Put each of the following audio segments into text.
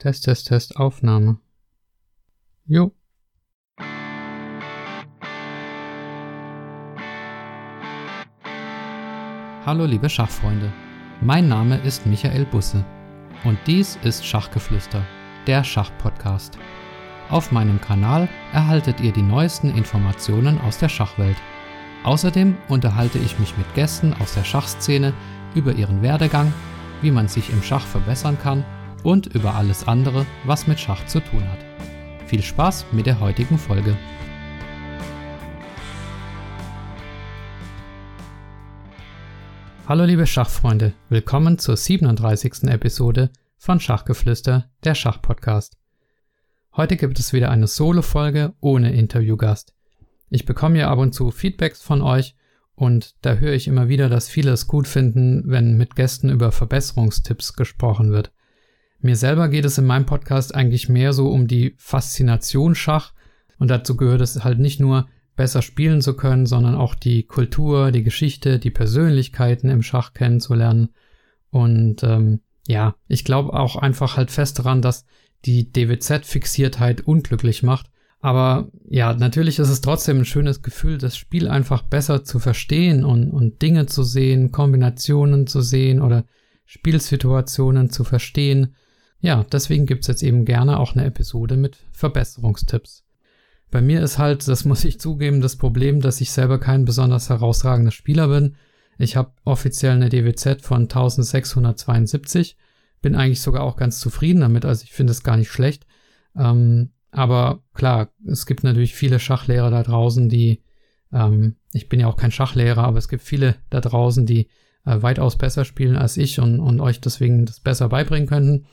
Test, Test, Test, Aufnahme. Jo. Hallo liebe Schachfreunde, mein Name ist Michael Busse und dies ist Schachgeflüster, der Schachpodcast. Auf meinem Kanal erhaltet ihr die neuesten Informationen aus der Schachwelt. Außerdem unterhalte ich mich mit Gästen aus der Schachszene über ihren Werdegang, wie man sich im Schach verbessern kann und über alles andere, was mit Schach zu tun hat. Viel Spaß mit der heutigen Folge. Hallo liebe Schachfreunde, willkommen zur 37. Episode von Schachgeflüster, der Schachpodcast. Heute gibt es wieder eine Solo-Folge ohne Interviewgast. Ich bekomme ja ab und zu Feedbacks von euch und da höre ich immer wieder, dass viele es gut finden, wenn mit Gästen über Verbesserungstipps gesprochen wird. Mir selber geht es in meinem Podcast eigentlich mehr so um die Faszination Schach und dazu gehört es halt nicht nur besser spielen zu können, sondern auch die Kultur, die Geschichte, die Persönlichkeiten im Schach kennenzulernen. Und ähm, ja, ich glaube auch einfach halt fest daran, dass die DWZ-Fixiertheit unglücklich macht. Aber ja, natürlich ist es trotzdem ein schönes Gefühl, das Spiel einfach besser zu verstehen und, und Dinge zu sehen, Kombinationen zu sehen oder Spielsituationen zu verstehen ja, deswegen gibt's jetzt eben gerne auch eine Episode mit Verbesserungstipps. Bei mir ist halt, das muss ich zugeben, das Problem, dass ich selber kein besonders herausragender Spieler bin. Ich habe offiziell eine DWZ von 1672, bin eigentlich sogar auch ganz zufrieden damit, also ich finde es gar nicht schlecht. Ähm, aber klar, es gibt natürlich viele Schachlehrer da draußen, die, ähm, ich bin ja auch kein Schachlehrer, aber es gibt viele da draußen, die äh, weitaus besser spielen als ich und, und euch deswegen das besser beibringen könnten.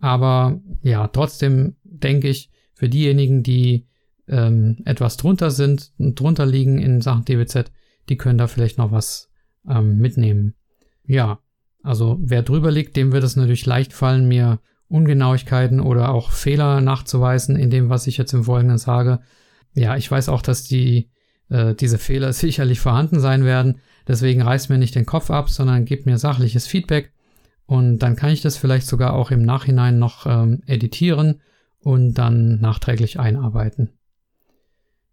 Aber ja, trotzdem denke ich, für diejenigen, die ähm, etwas drunter sind drunter liegen in Sachen DWZ, die können da vielleicht noch was ähm, mitnehmen. Ja, also wer drüber liegt, dem wird es natürlich leicht fallen, mir Ungenauigkeiten oder auch Fehler nachzuweisen in dem, was ich jetzt im Folgenden sage. Ja, ich weiß auch, dass die äh, diese Fehler sicherlich vorhanden sein werden. Deswegen reißt mir nicht den Kopf ab, sondern gebt mir sachliches Feedback und dann kann ich das vielleicht sogar auch im Nachhinein noch ähm, editieren und dann nachträglich einarbeiten.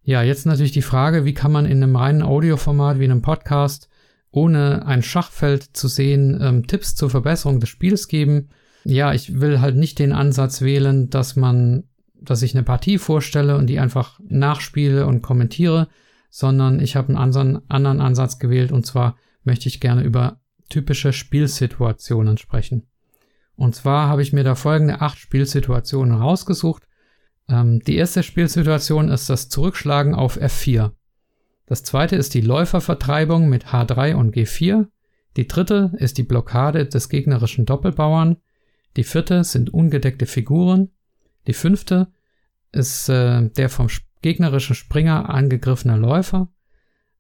Ja, jetzt natürlich die Frage, wie kann man in einem reinen Audioformat wie einem Podcast ohne ein Schachfeld zu sehen ähm, Tipps zur Verbesserung des Spiels geben? Ja, ich will halt nicht den Ansatz wählen, dass man, dass ich eine Partie vorstelle und die einfach nachspiele und kommentiere, sondern ich habe einen anderen Ansatz gewählt und zwar möchte ich gerne über typische Spielsituationen sprechen. Und zwar habe ich mir da folgende acht Spielsituationen rausgesucht. Ähm, die erste Spielsituation ist das Zurückschlagen auf F4. Das zweite ist die Läufervertreibung mit H3 und G4. Die dritte ist die Blockade des gegnerischen Doppelbauern. Die vierte sind ungedeckte Figuren. Die fünfte ist äh, der vom gegnerischen Springer angegriffene Läufer.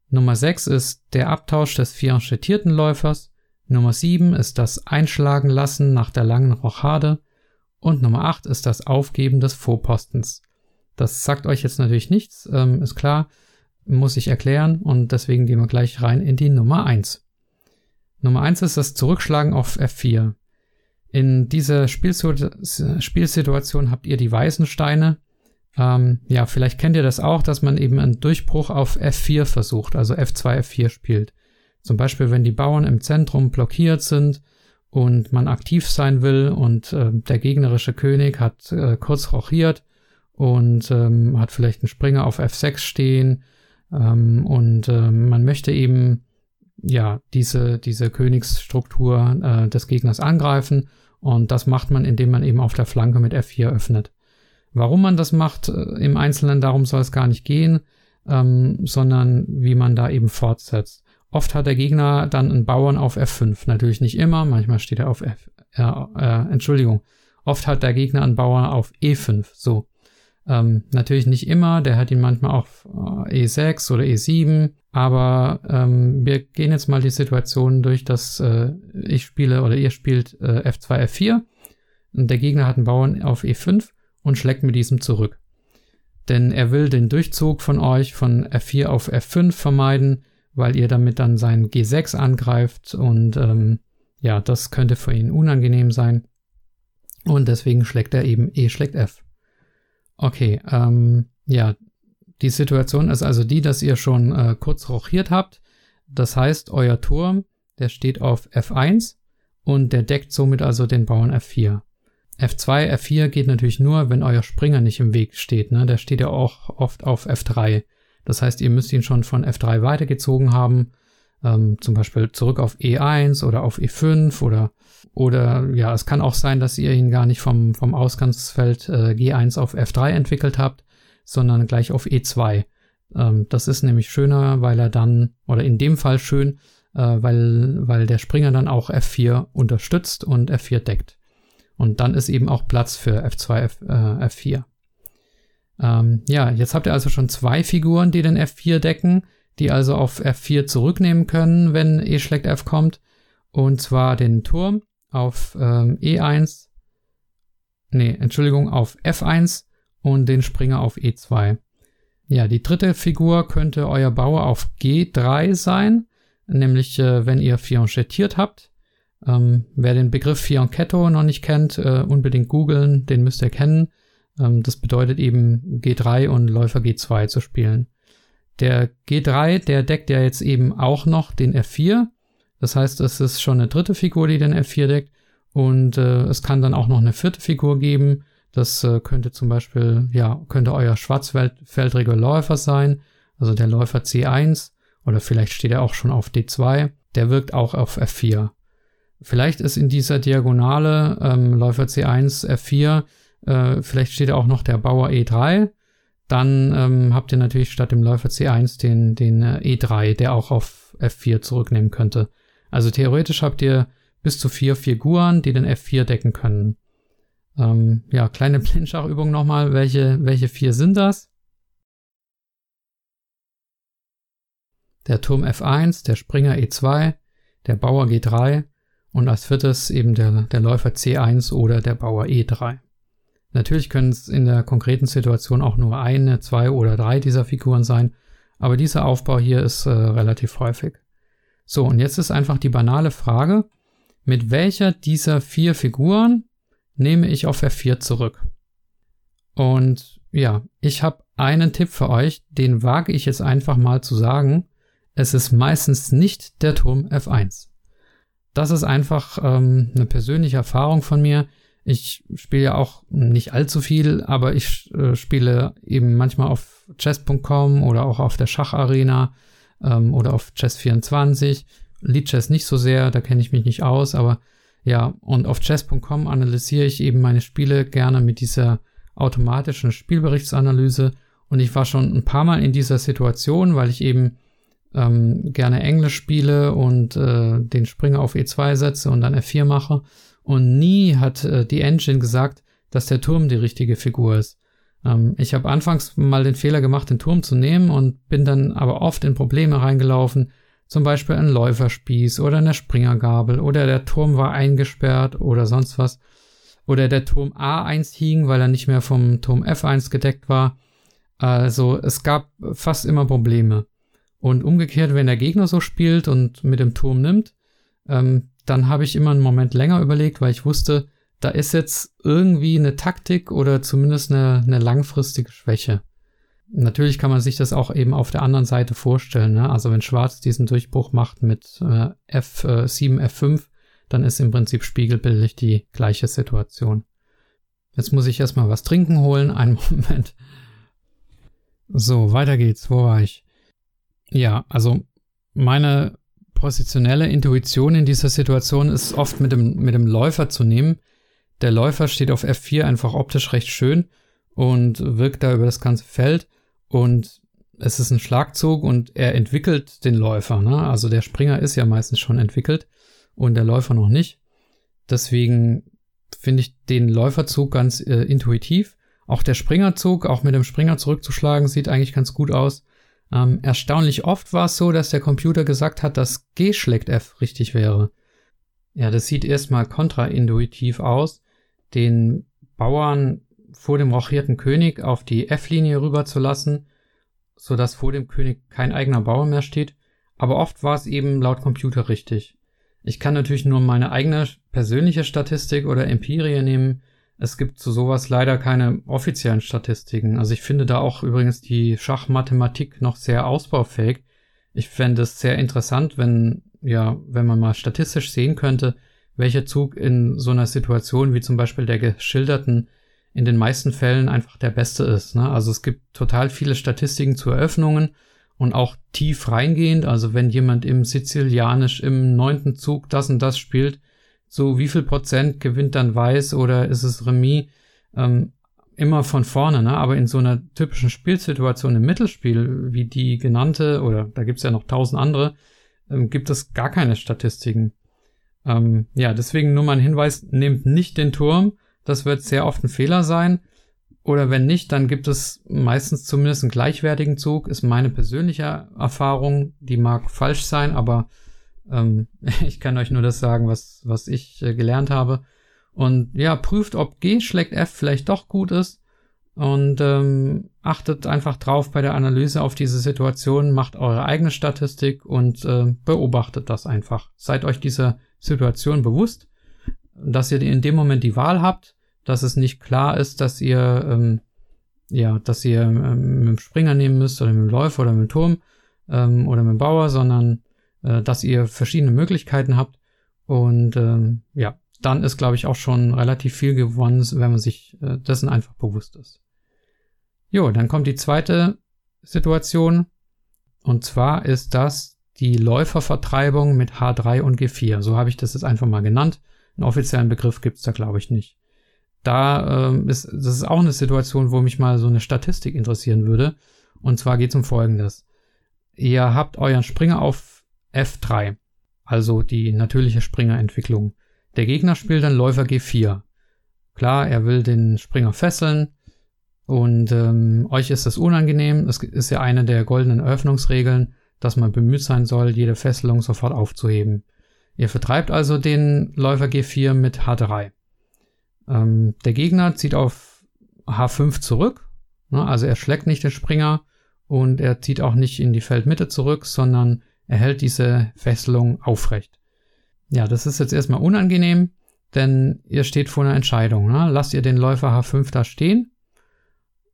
Nummer 6 ist der Abtausch des fianchetierten Läufers. Nummer 7 ist das Einschlagen lassen nach der langen Rochade und Nummer 8 ist das Aufgeben des Vorpostens. Das sagt euch jetzt natürlich nichts, ähm, ist klar, muss ich erklären und deswegen gehen wir gleich rein in die Nummer 1. Nummer 1 ist das Zurückschlagen auf F4. In dieser Spielsituation habt ihr die weißen Steine. Ähm, ja, vielleicht kennt ihr das auch, dass man eben einen Durchbruch auf F4 versucht, also F2, F4 spielt. Zum Beispiel, wenn die Bauern im Zentrum blockiert sind und man aktiv sein will und äh, der gegnerische König hat äh, kurz rochiert und ähm, hat vielleicht einen Springer auf F6 stehen ähm, und äh, man möchte eben ja diese diese Königsstruktur äh, des Gegners angreifen und das macht man, indem man eben auf der Flanke mit F4 öffnet. Warum man das macht äh, im Einzelnen, darum soll es gar nicht gehen, ähm, sondern wie man da eben fortsetzt. Oft hat der Gegner dann einen Bauern auf F5. Natürlich nicht immer, manchmal steht er auf F. Äh, äh, Entschuldigung. Oft hat der Gegner einen Bauern auf E5. So. Ähm, natürlich nicht immer, der hat ihn manchmal auf äh, E6 oder E7, aber ähm, wir gehen jetzt mal die Situation durch, dass äh, ich spiele oder ihr spielt äh, F2, F4 und der Gegner hat einen Bauern auf E5 und schlägt mit diesem zurück. Denn er will den Durchzug von euch von F4 auf F5 vermeiden, weil ihr damit dann sein G6 angreift und ähm, ja, das könnte für ihn unangenehm sein. Und deswegen schlägt er eben E schlägt F. Okay, ähm, ja, die Situation ist also die, dass ihr schon äh, kurz rochiert habt. Das heißt, euer Turm, der steht auf F1 und der deckt somit also den Bauern F4. F2, F4 geht natürlich nur, wenn euer Springer nicht im Weg steht. Ne? Der steht ja auch oft auf F3. Das heißt, ihr müsst ihn schon von F3 weitergezogen haben, ähm, zum Beispiel zurück auf E1 oder auf E5 oder oder ja, es kann auch sein, dass ihr ihn gar nicht vom, vom Ausgangsfeld äh, G1 auf F3 entwickelt habt, sondern gleich auf E2. Ähm, das ist nämlich schöner, weil er dann, oder in dem Fall schön, äh, weil, weil der Springer dann auch F4 unterstützt und F4 deckt. Und dann ist eben auch Platz für F2, F, äh, F4. Ähm, ja, jetzt habt ihr also schon zwei Figuren, die den F4 decken, die also auf F4 zurücknehmen können, wenn E schlägt F kommt. Und zwar den Turm auf ähm, E1, nee, Entschuldigung, auf F1 und den Springer auf E2. Ja, die dritte Figur könnte euer Bauer auf G3 sein, nämlich äh, wenn ihr fianchettiert habt. Ähm, wer den Begriff Fianchetto noch nicht kennt, äh, unbedingt googeln, den müsst ihr kennen. Ähm, das bedeutet eben G3 und Läufer G2 zu spielen. Der G3, der deckt ja jetzt eben auch noch den F4 das heißt, es ist schon eine dritte Figur, die den F4 deckt. Und äh, es kann dann auch noch eine vierte Figur geben. Das äh, könnte zum Beispiel, ja, könnte euer schwarzfeldriger Läufer sein. Also der Läufer C1. Oder vielleicht steht er auch schon auf D2. Der wirkt auch auf F4. Vielleicht ist in dieser Diagonale ähm, Läufer C1, F4, äh, vielleicht steht auch noch der Bauer E3. Dann ähm, habt ihr natürlich statt dem Läufer C1 den, den äh, E3, der auch auf F4 zurücknehmen könnte. Also theoretisch habt ihr bis zu vier Figuren, die den F4 decken können. Ähm, ja, kleine Blindschachübung nochmal. Welche, welche vier sind das? Der Turm F1, der Springer E2, der Bauer G3 und als viertes eben der, der Läufer C1 oder der Bauer E3. Natürlich können es in der konkreten Situation auch nur eine, zwei oder drei dieser Figuren sein, aber dieser Aufbau hier ist äh, relativ häufig. So, und jetzt ist einfach die banale Frage, mit welcher dieser vier Figuren nehme ich auf F4 zurück? Und ja, ich habe einen Tipp für euch, den wage ich jetzt einfach mal zu sagen. Es ist meistens nicht der Turm F1. Das ist einfach ähm, eine persönliche Erfahrung von mir. Ich spiele ja auch nicht allzu viel, aber ich äh, spiele eben manchmal auf chess.com oder auch auf der Schacharena ähm, oder auf Chess24. Lead Chess nicht so sehr, da kenne ich mich nicht aus, aber ja, und auf chess.com analysiere ich eben meine Spiele gerne mit dieser automatischen Spielberichtsanalyse und ich war schon ein paar Mal in dieser Situation, weil ich eben ähm, gerne Englisch spiele und äh, den Springer auf E2 setze und dann F4 mache und nie hat äh, die Engine gesagt, dass der Turm die richtige Figur ist. Ähm, ich habe anfangs mal den Fehler gemacht, den Turm zu nehmen und bin dann aber oft in Probleme reingelaufen. Zum Beispiel ein Läuferspieß oder eine Springergabel oder der Turm war eingesperrt oder sonst was. Oder der Turm A1 hing, weil er nicht mehr vom Turm F1 gedeckt war. Also es gab fast immer Probleme. Und umgekehrt, wenn der Gegner so spielt und mit dem Turm nimmt, ähm, dann habe ich immer einen Moment länger überlegt, weil ich wusste, da ist jetzt irgendwie eine Taktik oder zumindest eine, eine langfristige Schwäche. Natürlich kann man sich das auch eben auf der anderen Seite vorstellen. Ne? Also wenn Schwarz diesen Durchbruch macht mit äh, F7, äh, F5, dann ist im Prinzip spiegelbildlich die gleiche Situation. Jetzt muss ich erstmal was trinken holen. Einen Moment. So, weiter geht's. Wo war ich? Ja, also meine positionelle Intuition in dieser Situation ist oft mit dem, mit dem Läufer zu nehmen, der Läufer steht auf F4 einfach optisch recht schön und wirkt da über das ganze Feld und es ist ein Schlagzug und er entwickelt den Läufer. Ne? Also der Springer ist ja meistens schon entwickelt und der Läufer noch nicht. Deswegen finde ich den Läuferzug ganz äh, intuitiv. Auch der Springerzug, auch mit dem Springer zurückzuschlagen, sieht eigentlich ganz gut aus. Ähm, erstaunlich oft war es so, dass der Computer gesagt hat, dass G schlägt F richtig wäre. Ja, das sieht erstmal kontraintuitiv aus den Bauern vor dem rochierten König auf die F-Linie rüberzulassen, so dass vor dem König kein eigener Bauer mehr steht, aber oft war es eben laut Computer richtig. Ich kann natürlich nur meine eigene persönliche Statistik oder Empirie nehmen, Es gibt zu sowas leider keine offiziellen Statistiken. Also ich finde da auch übrigens die Schachmathematik noch sehr ausbaufähig. Ich fände es sehr interessant, wenn, ja, wenn man mal statistisch sehen könnte, welcher Zug in so einer Situation wie zum Beispiel der geschilderten in den meisten Fällen einfach der beste ist. Ne? Also es gibt total viele Statistiken zu Eröffnungen und auch tief reingehend. Also wenn jemand im Sizilianisch im neunten Zug das und das spielt, so wie viel Prozent gewinnt dann Weiß oder ist es Remis? Ähm, immer von vorne, ne? Aber in so einer typischen Spielsituation im Mittelspiel, wie die genannte, oder da gibt's ja noch tausend andere, ähm, gibt es gar keine Statistiken. Ähm, ja, deswegen nur mal ein Hinweis, nehmt nicht den Turm. Das wird sehr oft ein Fehler sein. Oder wenn nicht, dann gibt es meistens zumindest einen gleichwertigen Zug, ist meine persönliche Erfahrung. Die mag falsch sein, aber ähm, ich kann euch nur das sagen, was, was ich äh, gelernt habe. Und ja, prüft, ob G schlägt F vielleicht doch gut ist. Und ähm, achtet einfach drauf bei der Analyse auf diese Situation, macht eure eigene Statistik und äh, beobachtet das einfach. Seid euch dieser Situation bewusst, dass ihr in dem Moment die Wahl habt dass es nicht klar ist, dass ihr, ähm, ja, dass ihr ähm, mit dem Springer nehmen müsst oder mit dem Läufer oder mit dem Turm ähm, oder mit dem Bauer, sondern äh, dass ihr verschiedene Möglichkeiten habt. Und ähm, ja, dann ist, glaube ich, auch schon relativ viel gewonnen, wenn man sich äh, dessen einfach bewusst ist. Jo, dann kommt die zweite Situation. Und zwar ist das die Läufervertreibung mit H3 und G4. So habe ich das jetzt einfach mal genannt. Einen offiziellen Begriff gibt's da, glaube ich, nicht da ähm, ist, das ist auch eine Situation, wo mich mal so eine Statistik interessieren würde. Und zwar geht es um Folgendes. Ihr habt euren Springer auf F3, also die natürliche Springerentwicklung. Der Gegner spielt dann Läufer G4. Klar, er will den Springer fesseln und ähm, euch ist das unangenehm. Es ist ja eine der goldenen Eröffnungsregeln, dass man bemüht sein soll, jede Fesselung sofort aufzuheben. Ihr vertreibt also den Läufer G4 mit H3. Ähm, der Gegner zieht auf H5 zurück, ne, also er schlägt nicht den Springer und er zieht auch nicht in die Feldmitte zurück, sondern er hält diese Fesselung aufrecht. Ja, das ist jetzt erstmal unangenehm, denn ihr steht vor einer Entscheidung. Ne? Lasst ihr den Läufer H5 da stehen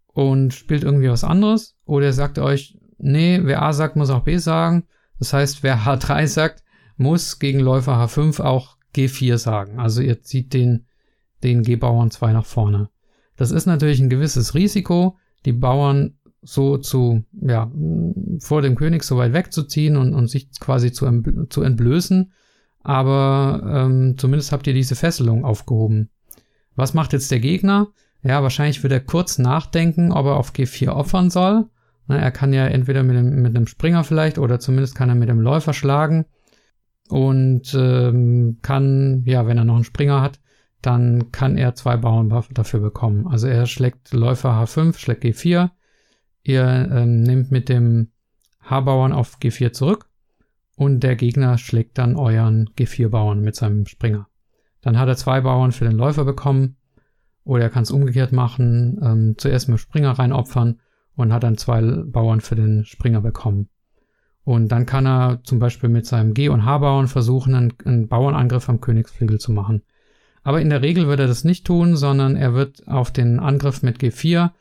und spielt irgendwie was anderes oder ihr sagt euch, nee, wer A sagt, muss auch B sagen. Das heißt, wer H3 sagt, muss gegen Läufer H5 auch G4 sagen. Also ihr zieht den den G-Bauern 2 nach vorne. Das ist natürlich ein gewisses Risiko, die Bauern so zu, ja, vor dem König so weit wegzuziehen und, und sich quasi zu, zu entblößen. Aber ähm, zumindest habt ihr diese Fesselung aufgehoben. Was macht jetzt der Gegner? Ja, wahrscheinlich wird er kurz nachdenken, ob er auf G4 opfern soll. Na, er kann ja entweder mit, dem, mit einem Springer vielleicht oder zumindest kann er mit dem Läufer schlagen. Und ähm, kann, ja, wenn er noch einen Springer hat, dann kann er zwei Bauern dafür bekommen. Also er schlägt Läufer H5, schlägt G4. Ihr ähm, nehmt mit dem H-Bauern auf G4 zurück und der Gegner schlägt dann euren G4-Bauern mit seinem Springer. Dann hat er zwei Bauern für den Läufer bekommen oder er kann es umgekehrt machen, ähm, zuerst mit dem Springer reinopfern und hat dann zwei Bauern für den Springer bekommen. Und dann kann er zum Beispiel mit seinem G- und H-Bauern versuchen, einen, einen Bauernangriff am Königsflügel zu machen. Aber in der Regel wird er das nicht tun, sondern er wird auf den Angriff mit G4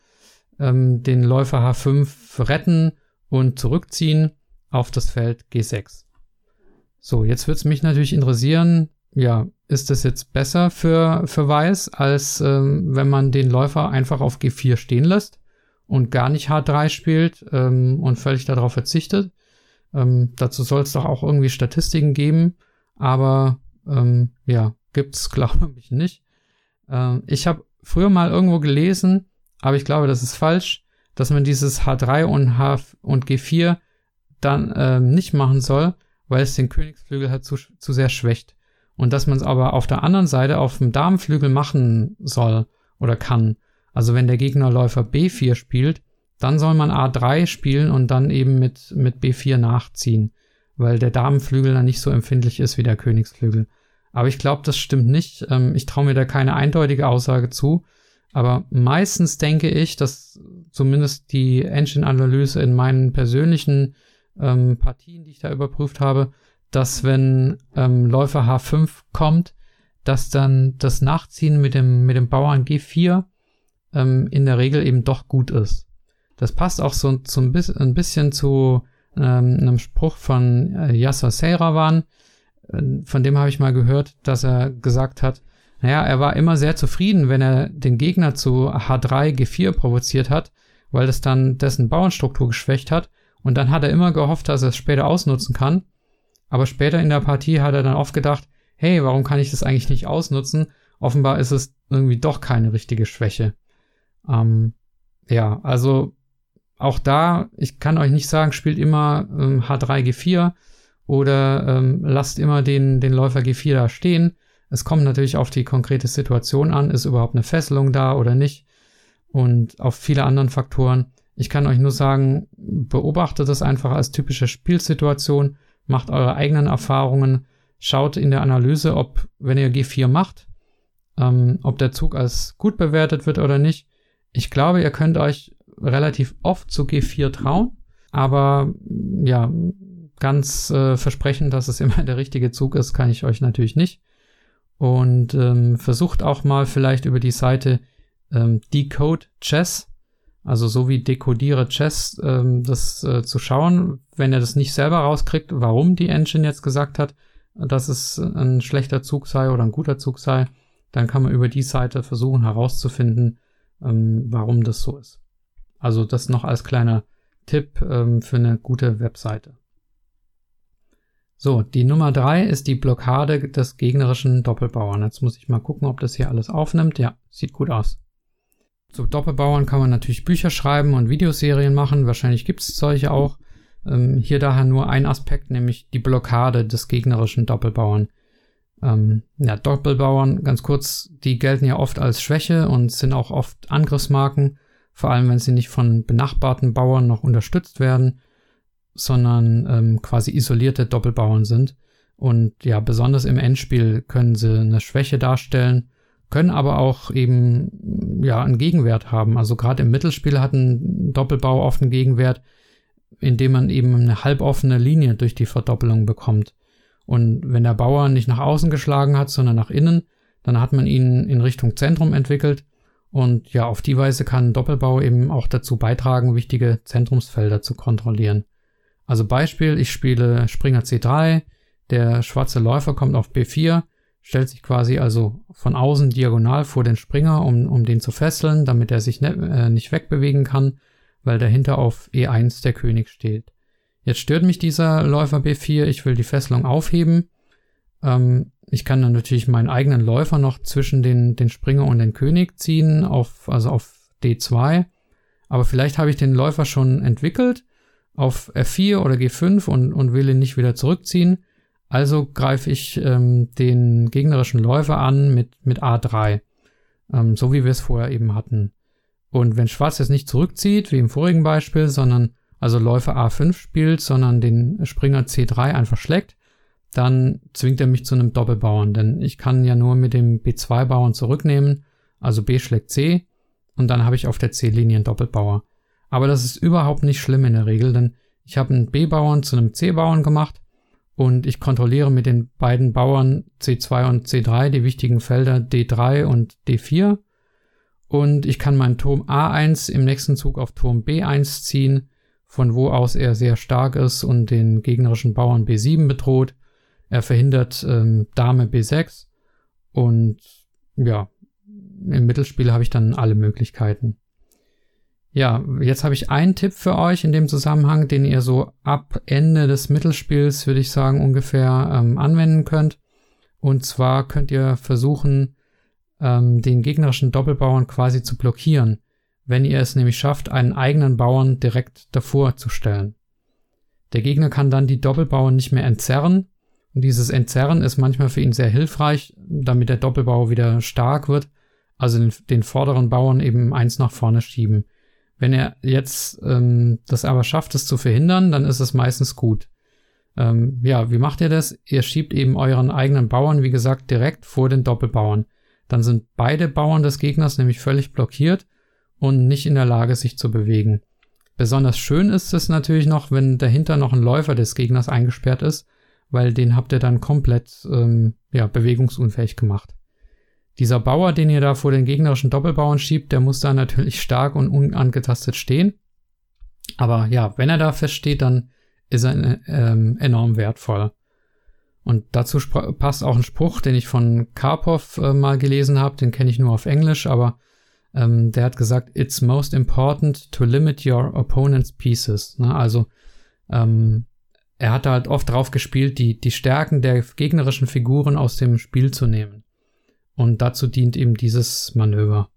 ähm, den Läufer H5 retten und zurückziehen auf das Feld G6. So, jetzt wird es mich natürlich interessieren, ja, ist das jetzt besser für, für Weiß, als ähm, wenn man den Läufer einfach auf G4 stehen lässt und gar nicht H3 spielt ähm, und völlig darauf verzichtet? Ähm, dazu soll es doch auch irgendwie Statistiken geben, aber ähm, ja, gibt's, glaube ich, nicht. Ähm, ich habe früher mal irgendwo gelesen, aber ich glaube, das ist falsch, dass man dieses H3 und H und G4 dann ähm, nicht machen soll, weil es den Königsflügel halt zu, zu sehr schwächt. Und dass man es aber auf der anderen Seite auf dem Damenflügel machen soll oder kann. Also wenn der Gegnerläufer B4 spielt, dann soll man A3 spielen und dann eben mit, mit B4 nachziehen, weil der Damenflügel dann nicht so empfindlich ist wie der Königsflügel. Aber ich glaube, das stimmt nicht. Ähm, ich traue mir da keine eindeutige Aussage zu. Aber meistens denke ich, dass zumindest die Engine-Analyse in meinen persönlichen ähm, Partien, die ich da überprüft habe, dass wenn ähm, Läufer H5 kommt, dass dann das Nachziehen mit dem, mit dem Bauern G4 ähm, in der Regel eben doch gut ist. Das passt auch so, so ein, bisschen, ein bisschen zu ähm, einem Spruch von äh, Yasser Seyrawan. Äh, von dem habe ich mal gehört, dass er gesagt hat, naja, er war immer sehr zufrieden, wenn er den Gegner zu H3, G4 provoziert hat, weil das dann dessen Bauernstruktur geschwächt hat. Und dann hat er immer gehofft, dass er es später ausnutzen kann. Aber später in der Partie hat er dann oft gedacht, hey, warum kann ich das eigentlich nicht ausnutzen? Offenbar ist es irgendwie doch keine richtige Schwäche. Ähm, ja, also auch da, ich kann euch nicht sagen, spielt immer ähm, H3, G4 oder ähm, lasst immer den, den Läufer G4 da stehen. Es kommt natürlich auf die konkrete Situation an, ist überhaupt eine Fesselung da oder nicht und auf viele anderen Faktoren. Ich kann euch nur sagen, beobachtet es einfach als typische Spielsituation, macht eure eigenen Erfahrungen, schaut in der Analyse, ob, wenn ihr G4 macht, ähm, ob der Zug als gut bewertet wird oder nicht. Ich glaube, ihr könnt euch relativ oft zu G4 trauen, aber ja, ganz äh, versprechen, dass es immer der richtige Zug ist, kann ich euch natürlich nicht. Und ähm, versucht auch mal vielleicht über die Seite ähm, Decode Chess, also so wie Dekodiere Chess, ähm, das äh, zu schauen, wenn ihr das nicht selber rauskriegt, warum die Engine jetzt gesagt hat, dass es ein schlechter Zug sei oder ein guter Zug sei, dann kann man über die Seite versuchen herauszufinden, ähm, warum das so ist. Also das noch als kleiner Tipp ähm, für eine gute Webseite. So, die Nummer drei ist die Blockade des gegnerischen Doppelbauern. Jetzt muss ich mal gucken, ob das hier alles aufnimmt. Ja, sieht gut aus. Zu Doppelbauern kann man natürlich Bücher schreiben und Videoserien machen. Wahrscheinlich gibt es solche auch. Ähm, hier daher nur ein Aspekt, nämlich die Blockade des gegnerischen Doppelbauern. Ähm, ja, Doppelbauern, ganz kurz, die gelten ja oft als Schwäche und sind auch oft Angriffsmarken, vor allem wenn sie nicht von benachbarten Bauern noch unterstützt werden, sondern ähm, quasi isolierte Doppelbauern sind. Und ja, besonders im Endspiel können sie eine Schwäche darstellen, können aber auch eben ja einen Gegenwert haben. Also gerade im Mittelspiel hat ein Doppelbau oft einen Gegenwert, indem man eben eine halboffene Linie durch die Verdoppelung bekommt. Und wenn der Bauer nicht nach außen geschlagen hat, sondern nach innen, dann hat man ihn in Richtung Zentrum entwickelt. Und ja, auf die Weise kann Doppelbau eben auch dazu beitragen, wichtige Zentrumsfelder zu kontrollieren. Also Beispiel, ich spiele Springer C3, der schwarze Läufer kommt auf B4, stellt sich quasi also von außen diagonal vor den Springer, um, um den zu fesseln, damit er sich ne, äh, nicht wegbewegen kann, weil dahinter auf E1 der König steht. Jetzt stört mich dieser Läufer B4, ich will die Fesselung aufheben. Ähm, ich kann dann natürlich meinen eigenen Läufer noch zwischen den, den Springer und den König ziehen, auf, also auf D2. Aber vielleicht habe ich den Läufer schon entwickelt auf F4 oder G5 und, und will ihn nicht wieder zurückziehen. Also greife ich ähm, den gegnerischen Läufer an mit, mit A3. Ähm, so wie wir es vorher eben hatten. Und wenn Schwarz jetzt nicht zurückzieht, wie im vorigen Beispiel, sondern also Läufer A5 spielt, sondern den Springer C3 einfach schlägt, dann zwingt er mich zu einem Doppelbauern, denn ich kann ja nur mit dem B2-Bauern zurücknehmen, also B schlägt C, und dann habe ich auf der C-Linie einen Doppelbauer. Aber das ist überhaupt nicht schlimm in der Regel, denn ich habe einen B-Bauern zu einem C-Bauern gemacht und ich kontrolliere mit den beiden Bauern C2 und C3 die wichtigen Felder D3 und D4 und ich kann meinen Turm A1 im nächsten Zug auf Turm B1 ziehen, von wo aus er sehr stark ist und den gegnerischen Bauern B7 bedroht. Er verhindert ähm, Dame B6 und ja, im Mittelspiel habe ich dann alle Möglichkeiten. Ja, jetzt habe ich einen Tipp für euch in dem Zusammenhang, den ihr so ab Ende des Mittelspiels, würde ich sagen, ungefähr ähm, anwenden könnt. Und zwar könnt ihr versuchen, ähm, den gegnerischen Doppelbauern quasi zu blockieren, wenn ihr es nämlich schafft, einen eigenen Bauern direkt davor zu stellen. Der Gegner kann dann die Doppelbauern nicht mehr entzerren. Und dieses Entzerren ist manchmal für ihn sehr hilfreich, damit der Doppelbauer wieder stark wird. Also den, den vorderen Bauern eben eins nach vorne schieben. Wenn er jetzt ähm, das aber schafft, es zu verhindern, dann ist es meistens gut. Ähm, ja, wie macht ihr das? Ihr schiebt eben euren eigenen Bauern, wie gesagt, direkt vor den Doppelbauern. Dann sind beide Bauern des Gegners nämlich völlig blockiert und nicht in der Lage, sich zu bewegen. Besonders schön ist es natürlich noch, wenn dahinter noch ein Läufer des Gegners eingesperrt ist, weil den habt ihr dann komplett ähm, ja, bewegungsunfähig gemacht. Dieser Bauer, den ihr da vor den gegnerischen Doppelbauern schiebt, der muss da natürlich stark und unangetastet stehen. Aber ja, wenn er da feststeht, dann ist er ähm, enorm wertvoll. Und dazu passt auch ein Spruch, den ich von Karpov äh, mal gelesen habe, den kenne ich nur auf Englisch, aber ähm, der hat gesagt, it's most important to limit your opponent's pieces. Ne? Also ähm, er hat halt oft drauf gespielt, die, die Stärken der gegnerischen Figuren aus dem Spiel zu nehmen. Und dazu dient eben dieses Manöver.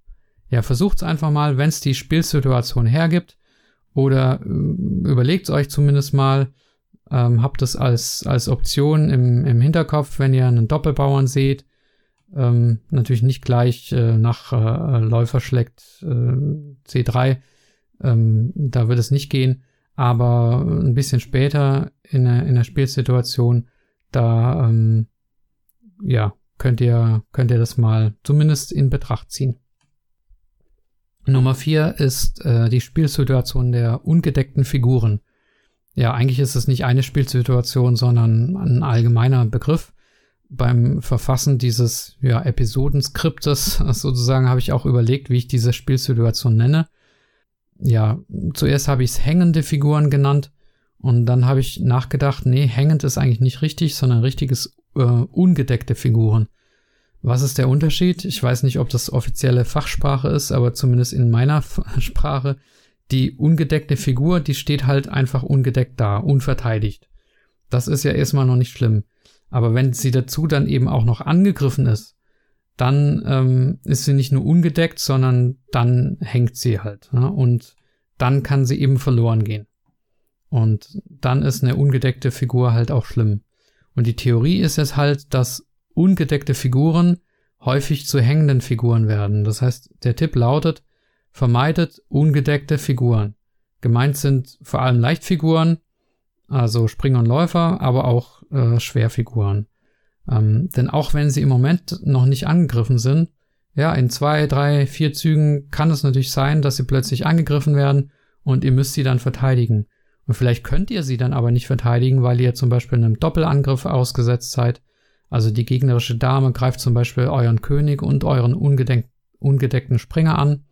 Ja, versucht's einfach mal, wenn es die Spielsituation hergibt, oder äh, überlegt euch zumindest mal, ähm, habt es als, als Option im, im Hinterkopf, wenn ihr einen Doppelbauern seht. Ähm, natürlich nicht gleich äh, nach äh, Läufer schlägt äh, C3, ähm, da wird es nicht gehen, aber ein bisschen später in der, in der Spielsituation, da ähm, ja, könnt ihr, könnt ihr das mal zumindest in Betracht ziehen. Nummer vier ist äh, die Spielsituation der ungedeckten Figuren. Ja, eigentlich ist es nicht eine Spielsituation, sondern ein allgemeiner Begriff. Beim Verfassen dieses ja, Episodenskriptes sozusagen habe ich auch überlegt, wie ich diese Spielsituation nenne. Ja, zuerst habe ich es hängende Figuren genannt und dann habe ich nachgedacht, nee, hängend ist eigentlich nicht richtig, sondern richtiges äh, ungedeckte Figuren. Was ist der Unterschied? Ich weiß nicht, ob das offizielle Fachsprache ist, aber zumindest in meiner Sprache, die ungedeckte Figur, die steht halt einfach ungedeckt da, unverteidigt. Das ist ja erstmal noch nicht schlimm. Aber wenn sie dazu dann eben auch noch angegriffen ist, dann ähm, ist sie nicht nur ungedeckt, sondern dann hängt sie halt. Ne? Und dann kann sie eben verloren gehen. Und dann ist eine ungedeckte Figur halt auch schlimm. Und die Theorie ist es halt, dass ungedeckte Figuren häufig zu hängenden Figuren werden. Das heißt, der Tipp lautet, vermeidet ungedeckte Figuren. Gemeint sind vor allem Leichtfiguren, also Springer und Läufer, aber auch äh, Schwerfiguren. Ähm, denn auch wenn sie im Moment noch nicht angegriffen sind, ja, in zwei, drei, vier Zügen kann es natürlich sein, dass sie plötzlich angegriffen werden und ihr müsst sie dann verteidigen. Und vielleicht könnt ihr sie dann aber nicht verteidigen, weil ihr zum Beispiel einem Doppelangriff ausgesetzt seid also die gegnerische Dame greift zum Beispiel euren König und euren ungedeckten Springer an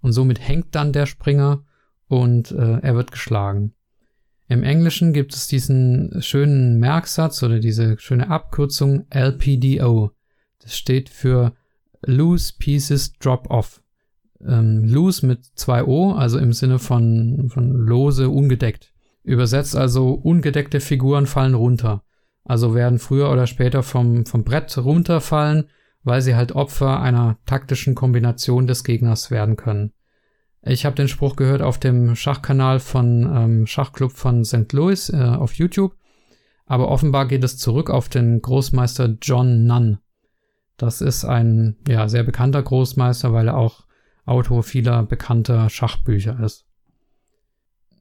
und somit hängt dann der Springer und äh, er wird geschlagen. Im Englischen gibt es diesen schönen Merksatz oder diese schöne Abkürzung LPDO. Das steht für Loose Pieces Drop Off. Ähm, loose mit zwei O, also im Sinne von, von lose, ungedeckt. Übersetzt also ungedeckte Figuren fallen runter also werden früher oder später vom, vom Brett runterfallen, weil sie halt Opfer einer taktischen Kombination des Gegners werden können. Ich habe den Spruch gehört auf dem Schachkanal von ähm, Schachclub von St. Louis äh, auf YouTube, aber offenbar geht es zurück auf den Großmeister John Nunn. Das ist ein ja, sehr bekannter Großmeister, weil er auch Autor vieler bekannter Schachbücher ist.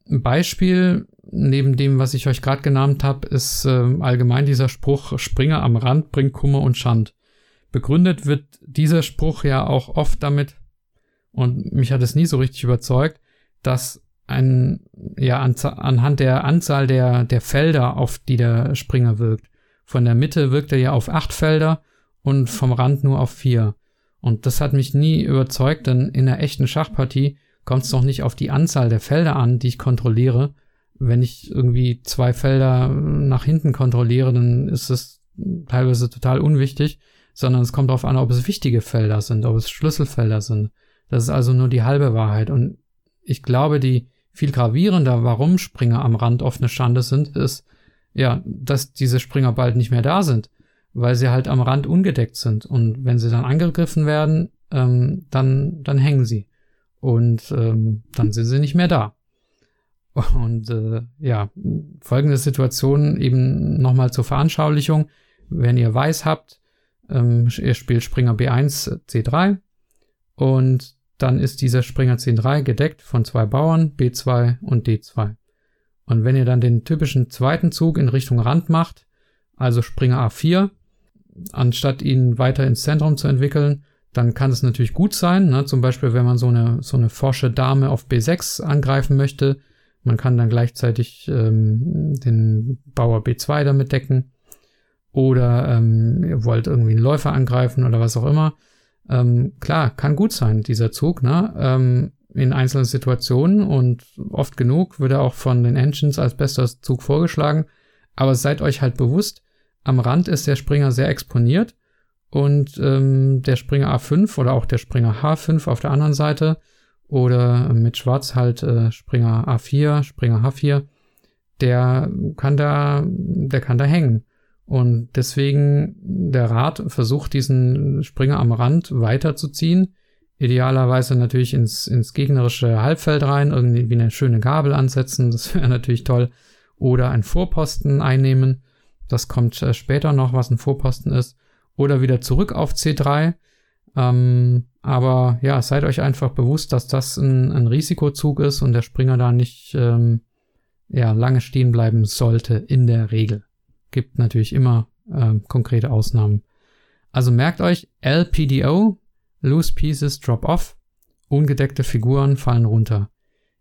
Ein Beispiel neben dem, was ich euch gerade genannt habe, ist äh, allgemein dieser Spruch, Springer am Rand bringt Kummer und Schand. Begründet wird dieser Spruch ja auch oft damit, und mich hat es nie so richtig überzeugt, dass ein, ja, an, anhand der Anzahl der, der Felder, auf die der Springer wirkt. Von der Mitte wirkt er ja auf acht Felder und vom Rand nur auf vier. Und das hat mich nie überzeugt, denn in einer echten Schachpartie kommt es doch nicht auf die Anzahl der Felder an, die ich kontrolliere, wenn ich irgendwie zwei Felder nach hinten kontrolliere, dann ist es teilweise total unwichtig, sondern es kommt darauf an, ob es wichtige Felder sind, ob es Schlüsselfelder sind. Das ist also nur die halbe Wahrheit. Und ich glaube, die viel gravierender, warum Springer am Rand oft eine Schande sind, ist, ja, dass diese Springer bald nicht mehr da sind, weil sie halt am Rand ungedeckt sind. Und wenn sie dann angegriffen werden, ähm, dann, dann hängen sie. Und ähm, dann sind sie nicht mehr da. Und äh, ja, folgende Situation eben nochmal zur Veranschaulichung. Wenn ihr weiß habt, ähm, ihr spielt Springer B1, C3 und dann ist dieser Springer C3 gedeckt von zwei Bauern, B2 und D2. Und wenn ihr dann den typischen zweiten Zug in Richtung Rand macht, also Springer A4, anstatt ihn weiter ins Zentrum zu entwickeln, dann kann es natürlich gut sein, ne? zum Beispiel wenn man so eine, so eine forsche Dame auf B6 angreifen möchte, man kann dann gleichzeitig ähm, den Bauer B2 damit decken. oder ähm, ihr wollt irgendwie einen Läufer angreifen oder was auch immer. Ähm, klar, kann gut sein, dieser Zug, ne? Ähm, in einzelnen Situationen und oft genug wird er auch von den Engines als bester Zug vorgeschlagen. Aber seid euch halt bewusst, am Rand ist der Springer sehr exponiert und ähm, der Springer A5 oder auch der Springer H5 auf der anderen Seite oder mit Schwarz halt äh, Springer A4, Springer H4, der kann da, der kann da hängen. Und deswegen der Rat versucht diesen Springer am Rand weiterzuziehen. Idealerweise natürlich ins, ins gegnerische Halbfeld rein, irgendwie eine schöne Gabel ansetzen, das wäre natürlich toll. Oder einen Vorposten einnehmen. Das kommt äh, später noch, was ein Vorposten ist. Oder wieder zurück auf C3. Ähm, aber ja, seid euch einfach bewusst, dass das ein, ein Risikozug ist und der Springer da nicht ähm, ja, lange stehen bleiben sollte, in der Regel. Gibt natürlich immer ähm, konkrete Ausnahmen. Also merkt euch, LPDO, Loose Pieces Drop Off, ungedeckte Figuren fallen runter.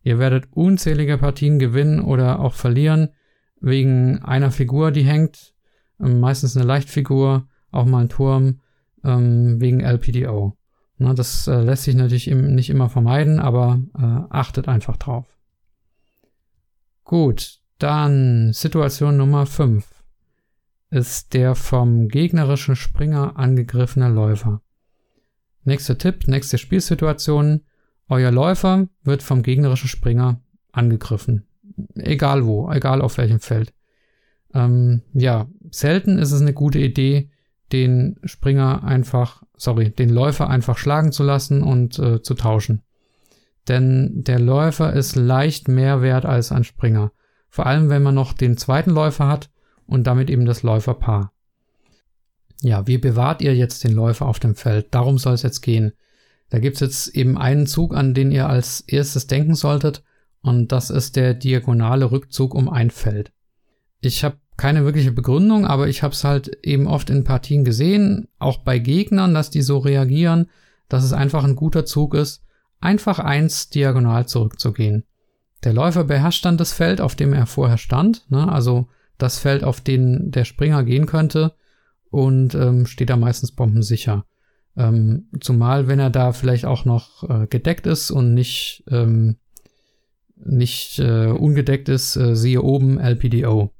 Ihr werdet unzählige Partien gewinnen oder auch verlieren, wegen einer Figur, die hängt, ähm, meistens eine Leichtfigur, auch mal ein Turm, ähm, wegen LPDO. Na, das äh, lässt sich natürlich im, nicht immer vermeiden, aber äh, achtet einfach drauf. Gut, dann Situation Nummer 5 ist der vom gegnerischen Springer angegriffene Läufer. Nächster Tipp, nächste Spielsituation. Euer Läufer wird vom gegnerischen Springer angegriffen. Egal wo, egal auf welchem Feld. Ähm, ja, selten ist es eine gute Idee, den Springer einfach, sorry, den Läufer einfach schlagen zu lassen und äh, zu tauschen. Denn der Läufer ist leicht mehr wert als ein Springer. Vor allem, wenn man noch den zweiten Läufer hat und damit eben das Läuferpaar. Ja, wie bewahrt ihr jetzt den Läufer auf dem Feld? Darum soll es jetzt gehen. Da gibt's jetzt eben einen Zug, an den ihr als erstes denken solltet, und das ist der diagonale Rückzug um ein Feld. Ich habe keine wirkliche Begründung, aber ich habe es halt eben oft in Partien gesehen, auch bei Gegnern, dass die so reagieren, dass es einfach ein guter Zug ist, einfach eins diagonal zurückzugehen. Der Läufer beherrscht dann das Feld, auf dem er vorher stand, ne? also das Feld, auf den der Springer gehen könnte und ähm, steht da meistens bombensicher. Ähm, zumal, wenn er da vielleicht auch noch äh, gedeckt ist und nicht, ähm, nicht äh, ungedeckt ist, äh, siehe oben LPDO.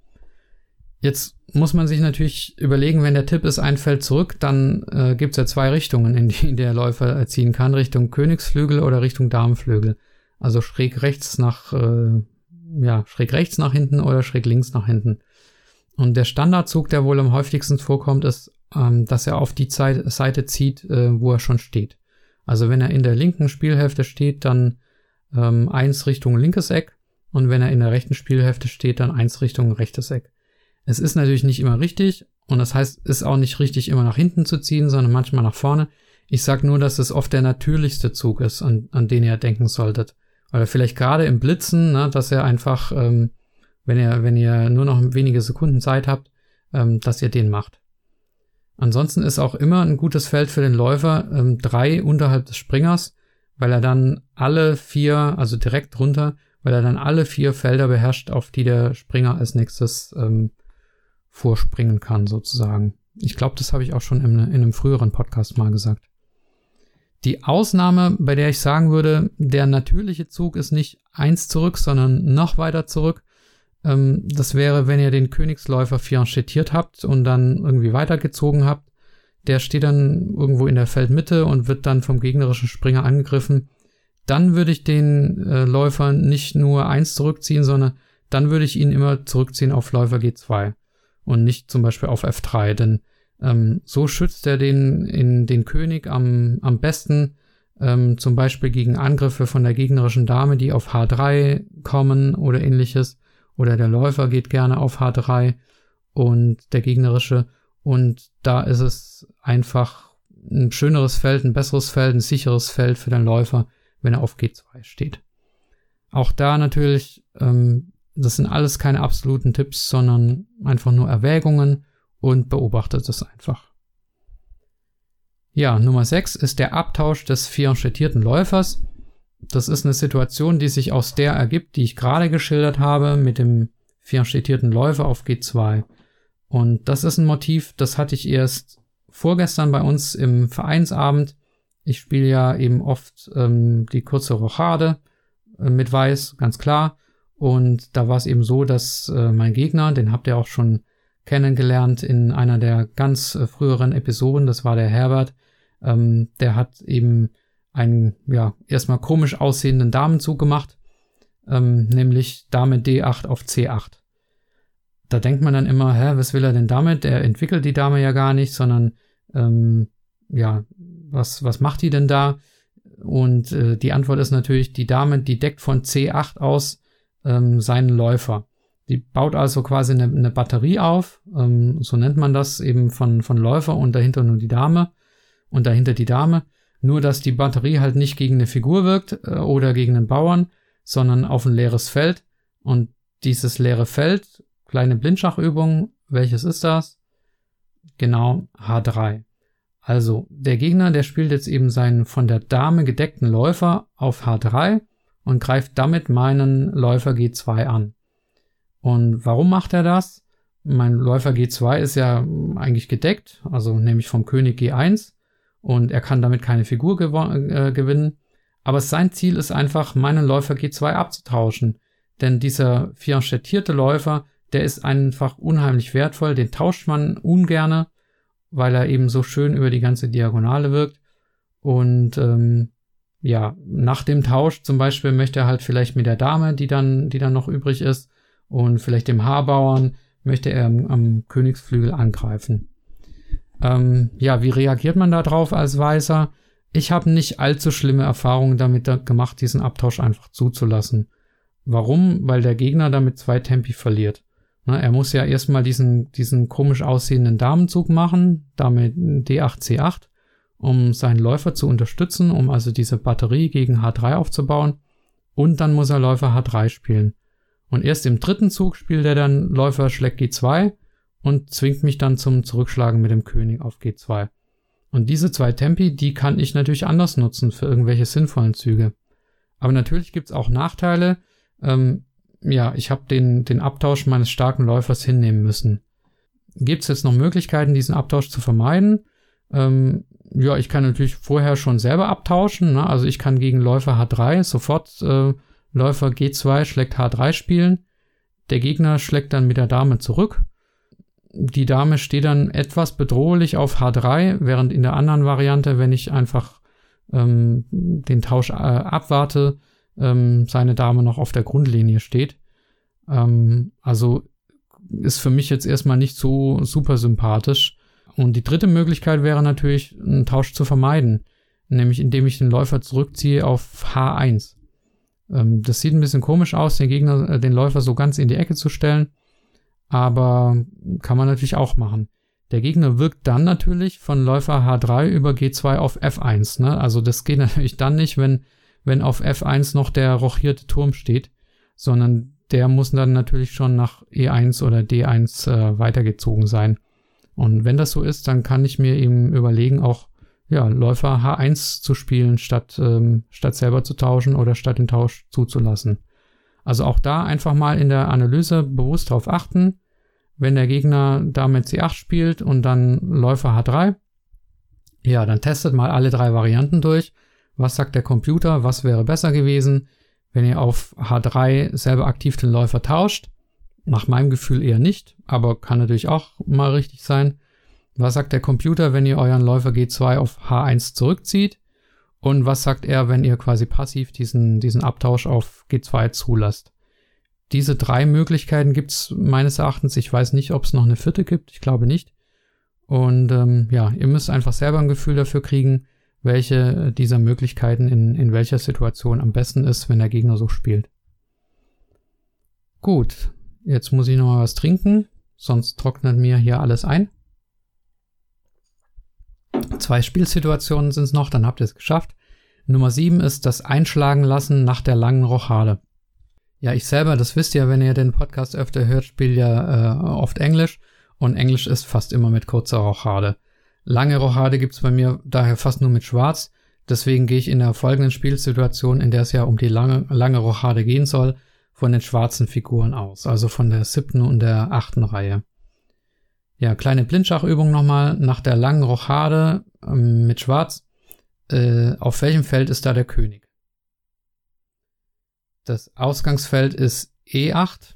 Jetzt muss man sich natürlich überlegen, wenn der Tipp ist, ein Feld zurück, dann äh, gibt es ja zwei Richtungen, in die der Läufer ziehen kann, Richtung Königsflügel oder Richtung Damenflügel. Also schräg rechts nach, äh, ja, schräg rechts nach hinten oder schräg links nach hinten. Und der Standardzug, der wohl am häufigsten vorkommt, ist, ähm, dass er auf die Zeit, Seite zieht, äh, wo er schon steht. Also wenn er in der linken Spielhälfte steht, dann ähm, eins Richtung linkes Eck und wenn er in der rechten Spielhälfte steht, dann eins Richtung rechtes Eck. Es ist natürlich nicht immer richtig und das heißt, es ist auch nicht richtig, immer nach hinten zu ziehen, sondern manchmal nach vorne. Ich sag nur, dass es oft der natürlichste Zug ist, an, an den ihr denken solltet. Oder vielleicht gerade im Blitzen, ne, dass er einfach ähm, wenn ihr, wenn ihr nur noch wenige Sekunden Zeit habt, ähm, dass ihr den macht. Ansonsten ist auch immer ein gutes Feld für den Läufer ähm, drei unterhalb des Springers, weil er dann alle vier, also direkt drunter, weil er dann alle vier Felder beherrscht, auf die der Springer als nächstes ähm, vorspringen kann, sozusagen. Ich glaube, das habe ich auch schon in, in einem früheren Podcast mal gesagt. Die Ausnahme, bei der ich sagen würde, der natürliche Zug ist nicht eins zurück, sondern noch weiter zurück, ähm, das wäre, wenn ihr den Königsläufer fianchettiert habt und dann irgendwie weitergezogen habt. Der steht dann irgendwo in der Feldmitte und wird dann vom gegnerischen Springer angegriffen. Dann würde ich den äh, Läufer nicht nur eins zurückziehen, sondern dann würde ich ihn immer zurückziehen auf Läufer G2 und nicht zum Beispiel auf F3, denn ähm, so schützt er den, in, den König am, am besten, ähm, zum Beispiel gegen Angriffe von der gegnerischen Dame, die auf H3 kommen oder ähnliches oder der Läufer geht gerne auf H3 und der gegnerische. Und da ist es einfach ein schöneres Feld, ein besseres Feld, ein sicheres Feld für den Läufer, wenn er auf G2 steht. Auch da natürlich, ähm, das sind alles keine absoluten Tipps, sondern einfach nur Erwägungen und beobachtet es einfach. Ja, Nummer 6 ist der Abtausch des fianchetierten Läufers. Das ist eine Situation, die sich aus der ergibt, die ich gerade geschildert habe, mit dem fianchetierten Läufer auf G2. Und das ist ein Motiv, das hatte ich erst vorgestern bei uns im Vereinsabend. Ich spiele ja eben oft ähm, die kurze Rochade äh, mit Weiß, ganz klar. Und da war es eben so, dass äh, mein Gegner, den habt ihr auch schon kennengelernt in einer der ganz äh, früheren Episoden, das war der Herbert, ähm, der hat eben einen, ja, erstmal komisch aussehenden Damenzug gemacht, ähm, nämlich Dame D8 auf C8. Da denkt man dann immer, hä, was will er denn damit? Er entwickelt die Dame ja gar nicht, sondern ähm, ja, was, was macht die denn da? Und äh, die Antwort ist natürlich, die Dame, die deckt von C8 aus ähm, seinen Läufer. Die baut also quasi eine, eine Batterie auf, ähm, so nennt man das eben von, von Läufer und dahinter nur die Dame und dahinter die Dame. Nur, dass die Batterie halt nicht gegen eine Figur wirkt äh, oder gegen einen Bauern, sondern auf ein leeres Feld. Und dieses leere Feld, kleine Blindschachübung, welches ist das? Genau, H3. Also, der Gegner, der spielt jetzt eben seinen von der Dame gedeckten Läufer auf H3 und greift damit meinen Läufer G2 an. Und warum macht er das? Mein Läufer G2 ist ja eigentlich gedeckt, also nämlich vom König G1 und er kann damit keine Figur äh, gewinnen. Aber sein Ziel ist einfach, meinen Läufer G2 abzutauschen. Denn dieser fianchettierte Läufer, der ist einfach unheimlich wertvoll, den tauscht man ungerne, weil er eben so schön über die ganze Diagonale wirkt. Und ähm, ja, nach dem Tausch zum Beispiel möchte er halt vielleicht mit der Dame, die dann, die dann noch übrig ist, und vielleicht dem Haarbauern möchte er am, am Königsflügel angreifen. Ähm, ja, wie reagiert man da drauf als Weißer? Ich habe nicht allzu schlimme Erfahrungen damit gemacht, diesen Abtausch einfach zuzulassen. Warum? Weil der Gegner damit zwei Tempi verliert. Na, er muss ja erstmal diesen, diesen komisch aussehenden Damenzug machen, damit D8, C8, um seinen Läufer zu unterstützen, um also diese Batterie gegen H3 aufzubauen. Und dann muss er Läufer H3 spielen. Und erst im dritten Zug spielt er dann Läufer schlägt G2 und zwingt mich dann zum Zurückschlagen mit dem König auf G2. Und diese zwei Tempi, die kann ich natürlich anders nutzen für irgendwelche sinnvollen Züge. Aber natürlich gibt's auch Nachteile. Ähm, ja, ich habe den, den Abtausch meines starken Läufers hinnehmen müssen. Gibt's jetzt noch Möglichkeiten, diesen Abtausch zu vermeiden? Ähm, ja, ich kann natürlich vorher schon selber abtauschen. Ne? Also ich kann gegen Läufer H3 sofort äh, Läufer G2 schlägt H3 spielen. Der Gegner schlägt dann mit der Dame zurück. Die Dame steht dann etwas bedrohlich auf H3, während in der anderen Variante, wenn ich einfach ähm, den Tausch äh, abwarte, ähm, seine Dame noch auf der Grundlinie steht. Ähm, also ist für mich jetzt erstmal nicht so super sympathisch. Und die dritte Möglichkeit wäre natürlich, einen Tausch zu vermeiden, nämlich indem ich den Läufer zurückziehe auf H1. Ähm, das sieht ein bisschen komisch aus, den Gegner, äh, den Läufer so ganz in die Ecke zu stellen. Aber kann man natürlich auch machen. Der Gegner wirkt dann natürlich von Läufer H3 über G2 auf F1. Ne? Also das geht natürlich dann nicht, wenn, wenn auf F1 noch der rochierte Turm steht, sondern der muss dann natürlich schon nach E1 oder D1 äh, weitergezogen sein. Und wenn das so ist, dann kann ich mir eben überlegen, auch ja, Läufer H1 zu spielen, statt, ähm, statt selber zu tauschen oder statt den Tausch zuzulassen. Also auch da einfach mal in der Analyse bewusst darauf achten, wenn der Gegner damit C8 spielt und dann Läufer H3, ja, dann testet mal alle drei Varianten durch. Was sagt der Computer? Was wäre besser gewesen, wenn ihr auf H3 selber aktiv den Läufer tauscht? Nach meinem Gefühl eher nicht, aber kann natürlich auch mal richtig sein. Was sagt der Computer, wenn ihr euren Läufer G2 auf H1 zurückzieht? Und was sagt er, wenn ihr quasi passiv diesen, diesen Abtausch auf G2 zulasst? Diese drei Möglichkeiten gibt's meines Erachtens. Ich weiß nicht, ob es noch eine vierte gibt. Ich glaube nicht. Und ähm, ja, ihr müsst einfach selber ein Gefühl dafür kriegen, welche dieser Möglichkeiten in, in welcher Situation am besten ist, wenn der Gegner so spielt. Gut, jetzt muss ich noch mal was trinken, sonst trocknet mir hier alles ein. Zwei Spielsituationen sind es noch, dann habt ihr es geschafft. Nummer sieben ist das Einschlagen lassen nach der langen Rochade. Ja, ich selber, das wisst ihr, wenn ihr den Podcast öfter hört, spiele ja äh, oft Englisch und Englisch ist fast immer mit kurzer Rochade. Lange Rochade gibt's bei mir daher fast nur mit Schwarz. Deswegen gehe ich in der folgenden Spielsituation, in der es ja um die lange, lange Rochade gehen soll, von den schwarzen Figuren aus, also von der siebten und der achten Reihe. Ja, kleine Blindschachübung nochmal. Nach der langen Rochade ähm, mit Schwarz. Äh, auf welchem Feld ist da der König? Das Ausgangsfeld ist E8.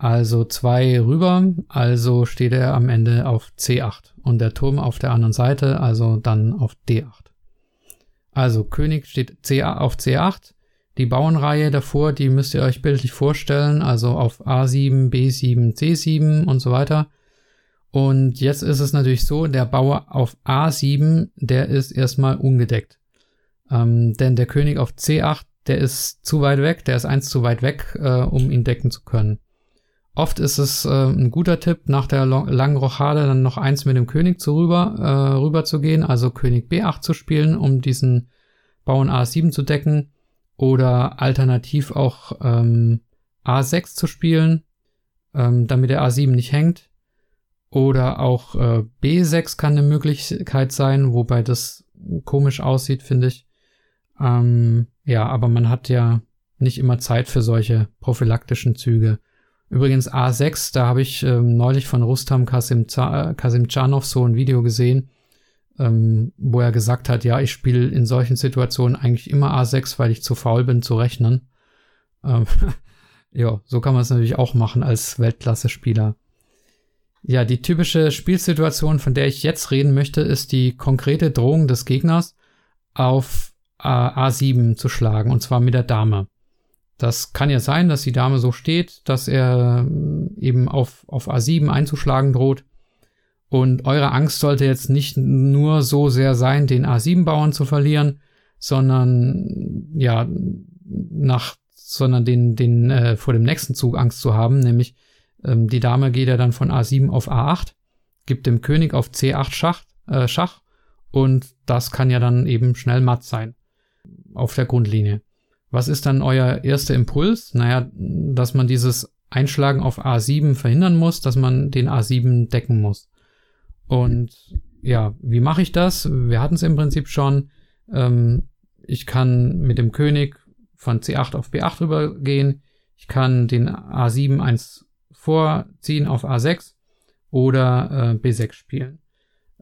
Also zwei rüber, also steht er am Ende auf C8 und der Turm auf der anderen Seite, also dann auf D8. Also König steht C auf C8, die Bauernreihe davor, die müsst ihr euch bildlich vorstellen, also auf A7, B7, C7 und so weiter. Und jetzt ist es natürlich so, der Bauer auf A7, der ist erstmal ungedeckt. Ähm, denn der König auf C8, der ist zu weit weg, der ist eins zu weit weg, äh, um ihn decken zu können. Oft ist es äh, ein guter Tipp, nach der langen Rochade dann noch eins mit dem König zu rüber, äh, rüber zu gehen, also König B8 zu spielen, um diesen Bauern A7 zu decken. Oder alternativ auch ähm, A6 zu spielen, ähm, damit der A7 nicht hängt. Oder auch äh, B6 kann eine Möglichkeit sein, wobei das komisch aussieht, finde ich. Ähm, ja, aber man hat ja nicht immer Zeit für solche prophylaktischen Züge. Übrigens A6, da habe ich ähm, neulich von Rustam Kasim, äh, Kasimchanov so ein Video gesehen, ähm, wo er gesagt hat, ja, ich spiele in solchen Situationen eigentlich immer A6, weil ich zu faul bin zu rechnen. Ähm, ja, so kann man es natürlich auch machen als Weltklasse-Spieler. Ja, die typische Spielsituation, von der ich jetzt reden möchte, ist die konkrete Drohung des Gegners auf A7 zu schlagen, und zwar mit der Dame. Das kann ja sein, dass die Dame so steht, dass er äh, eben auf, auf A7 einzuschlagen droht. Und eure Angst sollte jetzt nicht nur so sehr sein, den A7-Bauern zu verlieren, sondern ja, nach, sondern den, den äh, vor dem nächsten Zug Angst zu haben, nämlich ähm, die Dame geht ja dann von A7 auf A8, gibt dem König auf C8 Schach, äh, Schach und das kann ja dann eben schnell matt sein auf der Grundlinie. Was ist dann euer erster Impuls? Naja, dass man dieses Einschlagen auf A7 verhindern muss, dass man den A7 decken muss. Und ja, wie mache ich das? Wir hatten es im Prinzip schon. Ähm, ich kann mit dem König von C8 auf B8 rübergehen. Ich kann den A7 eins vorziehen auf A6 oder äh, B6 spielen.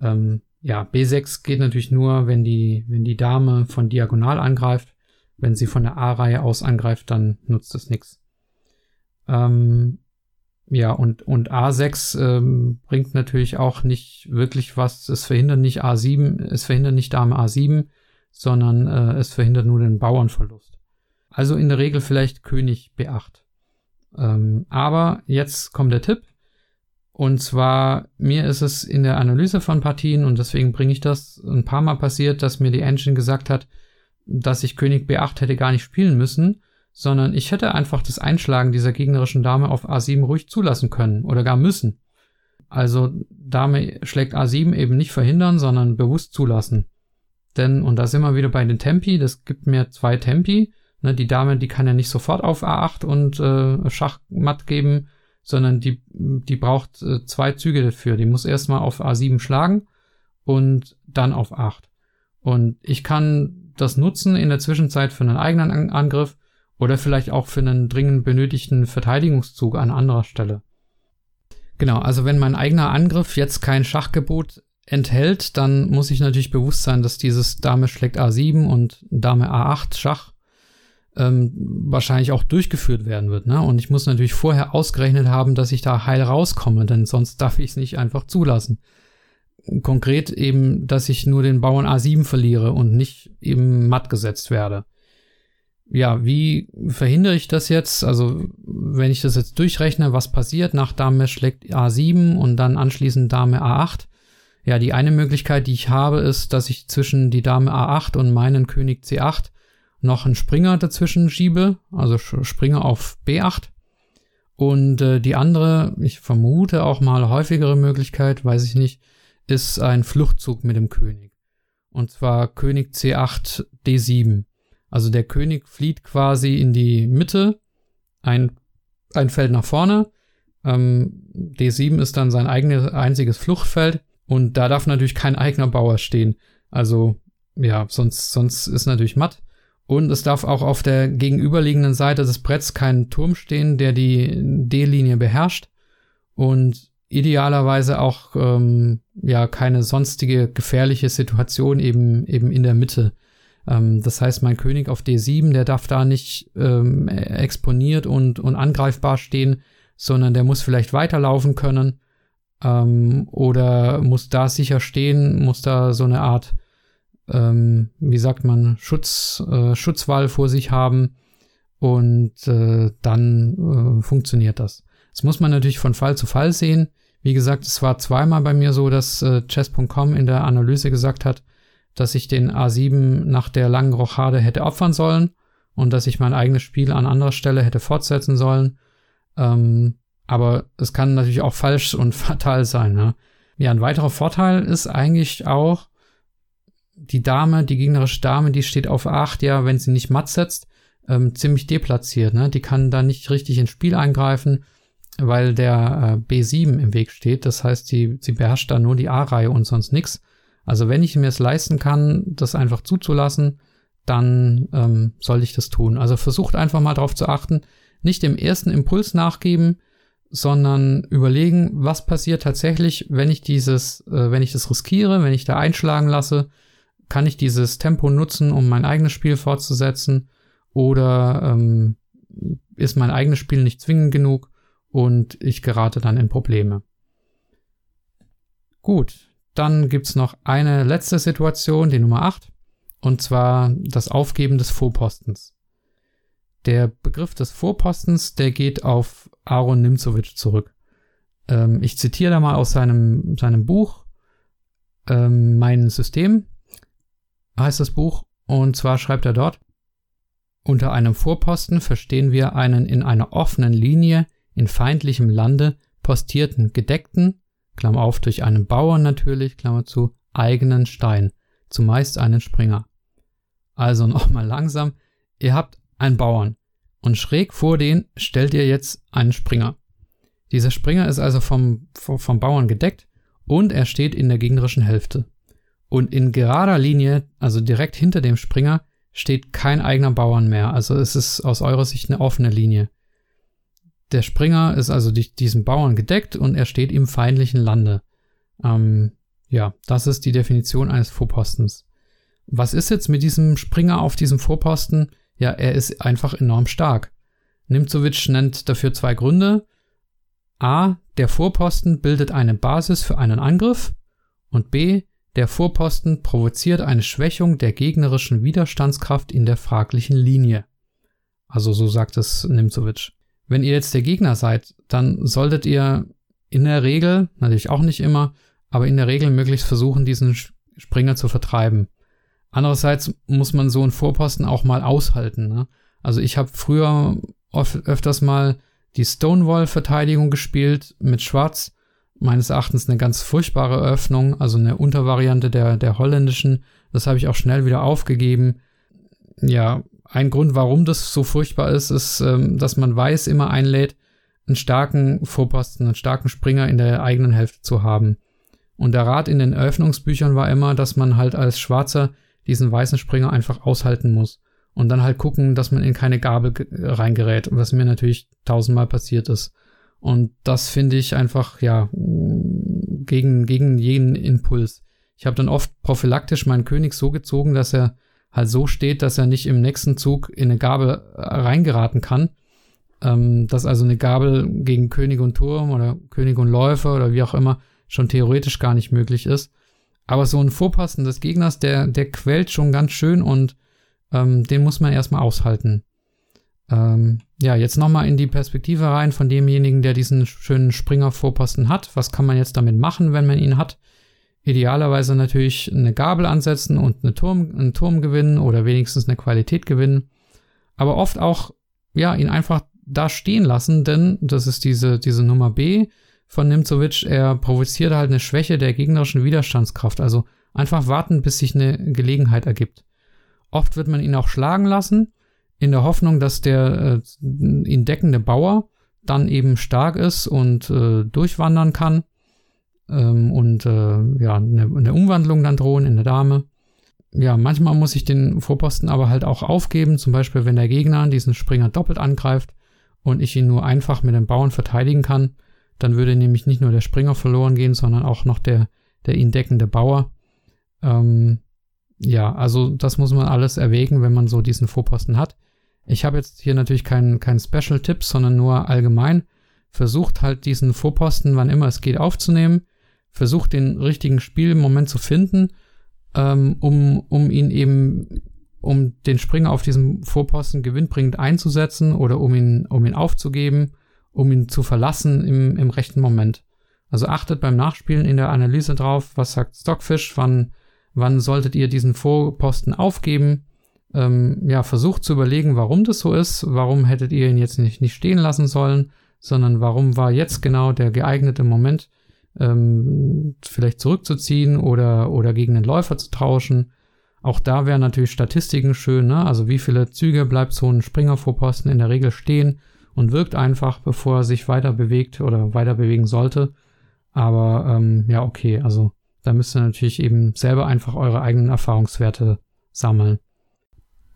Ähm, ja, B6 geht natürlich nur, wenn die, wenn die Dame von diagonal angreift. Wenn sie von der A-Reihe aus angreift, dann nutzt es nichts. Ähm, ja, und, und A6 ähm, bringt natürlich auch nicht wirklich was. Es verhindert nicht A7, es verhindert nicht Dame A7, sondern äh, es verhindert nur den Bauernverlust. Also in der Regel vielleicht König B8. Ähm, aber jetzt kommt der Tipp. Und zwar, mir ist es in der Analyse von Partien, und deswegen bringe ich das ein paar Mal passiert, dass mir die Engine gesagt hat, dass ich König B8 hätte gar nicht spielen müssen, sondern ich hätte einfach das Einschlagen dieser gegnerischen Dame auf A7 ruhig zulassen können oder gar müssen. Also Dame schlägt A7 eben nicht verhindern, sondern bewusst zulassen. Denn, und da sind wir wieder bei den Tempi, das gibt mir zwei Tempi. Ne, die Dame, die kann ja nicht sofort auf A8 und äh, Schach matt geben, sondern die, die braucht äh, zwei Züge dafür. Die muss erstmal auf A7 schlagen und dann auf 8. Und ich kann das nutzen in der Zwischenzeit für einen eigenen Angriff oder vielleicht auch für einen dringend benötigten Verteidigungszug an anderer Stelle. Genau, also wenn mein eigener Angriff jetzt kein Schachgebot enthält, dann muss ich natürlich bewusst sein, dass dieses Dame schlägt A7 und Dame A8 Schach ähm, wahrscheinlich auch durchgeführt werden wird. Ne? Und ich muss natürlich vorher ausgerechnet haben, dass ich da heil rauskomme, denn sonst darf ich es nicht einfach zulassen konkret eben, dass ich nur den Bauern A7 verliere und nicht eben matt gesetzt werde. Ja, wie verhindere ich das jetzt? Also, wenn ich das jetzt durchrechne, was passiert nach Dame schlägt A7 und dann anschließend Dame A8? Ja, die eine Möglichkeit, die ich habe, ist, dass ich zwischen die Dame A8 und meinen König C8 noch einen Springer dazwischen schiebe, also Springer auf B8. Und äh, die andere, ich vermute auch mal häufigere Möglichkeit, weiß ich nicht, ist ein Fluchtzug mit dem König. Und zwar König C8 D7. Also der König flieht quasi in die Mitte, ein, ein Feld nach vorne. Ähm, D7 ist dann sein eigenes einziges Fluchtfeld und da darf natürlich kein eigener Bauer stehen. Also ja, sonst, sonst ist natürlich matt. Und es darf auch auf der gegenüberliegenden Seite des Bretts kein Turm stehen, der die D-Linie beherrscht. Und idealerweise auch ähm, ja keine sonstige gefährliche Situation eben eben in der Mitte. Ähm, das heißt, mein König auf D7, der darf da nicht ähm, exponiert und und angreifbar stehen, sondern der muss vielleicht weiterlaufen können ähm, oder muss da sicher stehen, muss da so eine Art ähm, wie sagt man Schutz äh, Schutzwall vor sich haben und äh, dann äh, funktioniert das. Das muss man natürlich von Fall zu Fall sehen. Wie gesagt, es war zweimal bei mir so, dass äh, Chess.com in der Analyse gesagt hat, dass ich den A7 nach der langen Rochade hätte opfern sollen und dass ich mein eigenes Spiel an anderer Stelle hätte fortsetzen sollen. Ähm, aber es kann natürlich auch falsch und fatal sein. Ne? Ja, ein weiterer Vorteil ist eigentlich auch, die Dame, die gegnerische Dame, die steht auf 8, ja, wenn sie nicht matt setzt, ähm, ziemlich deplatziert. Ne? Die kann da nicht richtig ins Spiel eingreifen weil der äh, B7 im Weg steht. Das heißt, die, sie beherrscht da nur die A-Reihe und sonst nichts. Also wenn ich mir es leisten kann, das einfach zuzulassen, dann ähm, soll ich das tun. Also versucht einfach mal darauf zu achten, nicht dem ersten Impuls nachgeben, sondern überlegen, was passiert tatsächlich, wenn ich dieses, äh, wenn ich das riskiere, wenn ich da einschlagen lasse, kann ich dieses Tempo nutzen, um mein eigenes Spiel fortzusetzen, oder ähm, ist mein eigenes Spiel nicht zwingend genug und ich gerate dann in Probleme. Gut, dann gibt's noch eine letzte Situation, die Nummer 8, und zwar das Aufgeben des Vorpostens. Der Begriff des Vorpostens, der geht auf Aaron Nimzowitsch zurück. Ähm, ich zitiere da mal aus seinem, seinem Buch, ähm, Mein System, heißt das Buch, und zwar schreibt er dort, unter einem Vorposten verstehen wir einen in einer offenen Linie in feindlichem Lande postierten gedeckten, Klammer auf, durch einen Bauern natürlich, Klammer zu, eigenen Stein, zumeist einen Springer. Also nochmal langsam, ihr habt einen Bauern und schräg vor den stellt ihr jetzt einen Springer. Dieser Springer ist also vom, vom Bauern gedeckt und er steht in der gegnerischen Hälfte. Und in gerader Linie, also direkt hinter dem Springer, steht kein eigener Bauern mehr. Also es ist aus eurer Sicht eine offene Linie. Der Springer ist also durch diesen Bauern gedeckt und er steht im feindlichen Lande. Ähm, ja, das ist die Definition eines Vorpostens. Was ist jetzt mit diesem Springer auf diesem Vorposten? Ja, er ist einfach enorm stark. Nimzowitsch nennt dafür zwei Gründe. A, der Vorposten bildet eine Basis für einen Angriff und B, der Vorposten provoziert eine Schwächung der gegnerischen Widerstandskraft in der fraglichen Linie. Also so sagt es Nimzowitsch. Wenn ihr jetzt der Gegner seid, dann solltet ihr in der Regel, natürlich auch nicht immer, aber in der Regel möglichst versuchen, diesen Springer zu vertreiben. Andererseits muss man so einen Vorposten auch mal aushalten. Ne? Also ich habe früher oft, öfters mal die Stonewall-Verteidigung gespielt mit Schwarz. Meines Erachtens eine ganz furchtbare Öffnung, also eine Untervariante der, der holländischen. Das habe ich auch schnell wieder aufgegeben. Ja, ein Grund, warum das so furchtbar ist, ist, ähm, dass man weiß, immer einlädt, einen starken Vorposten, einen starken Springer in der eigenen Hälfte zu haben. Und der Rat in den Eröffnungsbüchern war immer, dass man halt als Schwarzer diesen weißen Springer einfach aushalten muss. Und dann halt gucken, dass man in keine Gabel reingerät, was mir natürlich tausendmal passiert ist. Und das finde ich einfach, ja, gegen, gegen jeden Impuls. Ich habe dann oft prophylaktisch meinen König so gezogen, dass er halt so steht, dass er nicht im nächsten Zug in eine Gabel äh, reingeraten kann. Ähm, dass also eine Gabel gegen König und Turm oder König und Läufer oder wie auch immer schon theoretisch gar nicht möglich ist. Aber so ein Vorpassen des Gegners, der, der quält schon ganz schön und ähm, den muss man erstmal aushalten. Ähm, ja, jetzt nochmal in die Perspektive rein von demjenigen, der diesen schönen Springer-Vorposten hat. Was kann man jetzt damit machen, wenn man ihn hat? Idealerweise natürlich eine Gabel ansetzen und eine Turm, einen Turm gewinnen oder wenigstens eine Qualität gewinnen. Aber oft auch, ja, ihn einfach da stehen lassen, denn das ist diese, diese Nummer B von Nimzowitsch. Er provoziert halt eine Schwäche der gegnerischen Widerstandskraft. Also einfach warten, bis sich eine Gelegenheit ergibt. Oft wird man ihn auch schlagen lassen, in der Hoffnung, dass der äh, ihn deckende Bauer dann eben stark ist und äh, durchwandern kann ähm, und äh, ja, eine, eine Umwandlung dann drohen in eine Dame. Ja, manchmal muss ich den Vorposten aber halt auch aufgeben, zum Beispiel wenn der Gegner diesen Springer doppelt angreift und ich ihn nur einfach mit dem Bauern verteidigen kann, Dann würde nämlich nicht nur der Springer verloren gehen, sondern auch noch der, der ihn deckende Bauer. Ähm, ja, also das muss man alles erwägen, wenn man so diesen Vorposten hat. Ich habe jetzt hier natürlich keinen kein Special-Tipp, sondern nur allgemein. Versucht halt diesen Vorposten, wann immer es geht, aufzunehmen. Versucht den richtigen Spielmoment zu finden, ähm, um, um ihn eben, um den Springer auf diesem Vorposten gewinnbringend einzusetzen oder um ihn, um ihn aufzugeben, um ihn zu verlassen im, im rechten Moment. Also achtet beim Nachspielen in der Analyse drauf, was sagt Stockfish, wann, wann solltet ihr diesen Vorposten aufgeben. Ähm, ja, versucht zu überlegen, warum das so ist, warum hättet ihr ihn jetzt nicht, nicht stehen lassen sollen, sondern warum war jetzt genau der geeignete Moment, ähm, vielleicht zurückzuziehen oder, oder gegen den Läufer zu tauschen. Auch da wären natürlich Statistiken schön, ne? Also wie viele Züge bleibt so ein Springervorposten in der Regel stehen und wirkt einfach, bevor er sich weiter bewegt oder weiter bewegen sollte. Aber ähm, ja, okay, also da müsst ihr natürlich eben selber einfach eure eigenen Erfahrungswerte sammeln.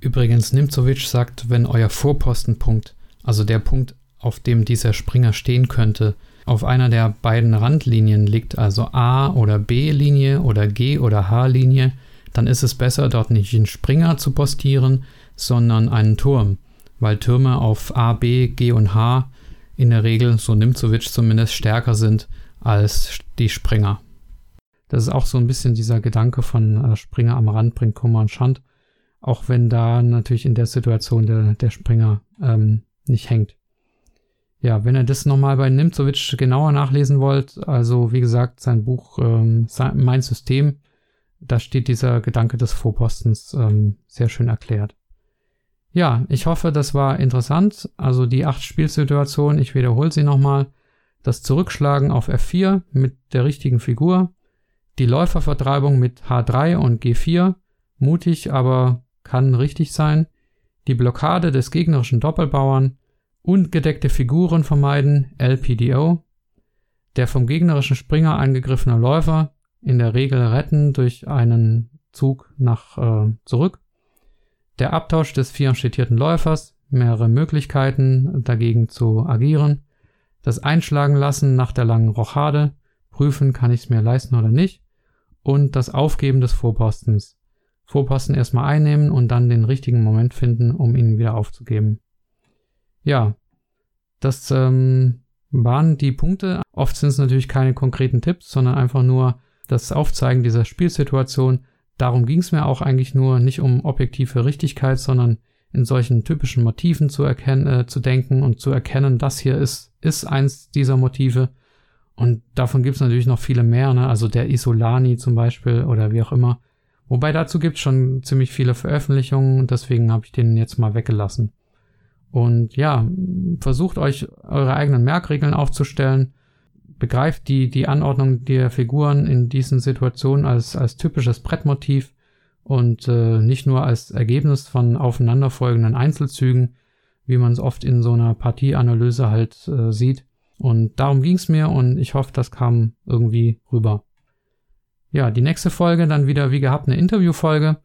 Übrigens, Nimzovic sagt, wenn euer Vorpostenpunkt, also der Punkt, auf dem dieser Springer stehen könnte, auf einer der beiden Randlinien liegt, also A- oder B-Linie oder G- oder H-Linie, dann ist es besser, dort nicht einen Springer zu postieren, sondern einen Turm, weil Türme auf A, B, G und H in der Regel, so Nimzovic zumindest, stärker sind als die Springer. Das ist auch so ein bisschen dieser Gedanke von äh, Springer am Rand bringt Kummer und Schand, auch wenn da natürlich in der Situation der, der Springer ähm, nicht hängt. Ja, wenn ihr das nochmal bei Nimzovic genauer nachlesen wollt, also wie gesagt, sein Buch ähm, Mein System, da steht dieser Gedanke des Vorpostens ähm, sehr schön erklärt. Ja, ich hoffe, das war interessant. Also die acht Spielsituationen, ich wiederhole sie nochmal. Das Zurückschlagen auf F4 mit der richtigen Figur, die Läufervertreibung mit H3 und G4, mutig, aber kann richtig sein, die Blockade des gegnerischen Doppelbauern, Ungedeckte Figuren vermeiden, LPDO. Der vom gegnerischen Springer angegriffene Läufer in der Regel retten durch einen Zug nach äh, zurück. Der Abtausch des vierenschittierten Läufers, mehrere Möglichkeiten dagegen zu agieren. Das Einschlagen lassen nach der langen Rochade, prüfen, kann ich es mir leisten oder nicht. Und das Aufgeben des Vorpostens. Vorposten erstmal einnehmen und dann den richtigen Moment finden, um ihn wieder aufzugeben. Ja, das ähm, waren die Punkte. Oft sind es natürlich keine konkreten Tipps, sondern einfach nur das Aufzeigen dieser Spielsituation. Darum ging es mir auch eigentlich nur, nicht um objektive Richtigkeit, sondern in solchen typischen Motiven zu erkennen, äh, zu denken und zu erkennen, das hier ist, ist eins dieser Motive. Und davon gibt es natürlich noch viele mehr, ne? also der Isolani zum Beispiel oder wie auch immer. Wobei dazu gibt es schon ziemlich viele Veröffentlichungen, deswegen habe ich den jetzt mal weggelassen. Und ja, versucht euch eure eigenen Merkregeln aufzustellen. Begreift die, die Anordnung der Figuren in diesen Situationen als, als typisches Brettmotiv und äh, nicht nur als Ergebnis von aufeinanderfolgenden Einzelzügen, wie man es oft in so einer Partieanalyse halt äh, sieht. Und darum ging es mir und ich hoffe, das kam irgendwie rüber. Ja, die nächste Folge dann wieder wie gehabt eine Interviewfolge.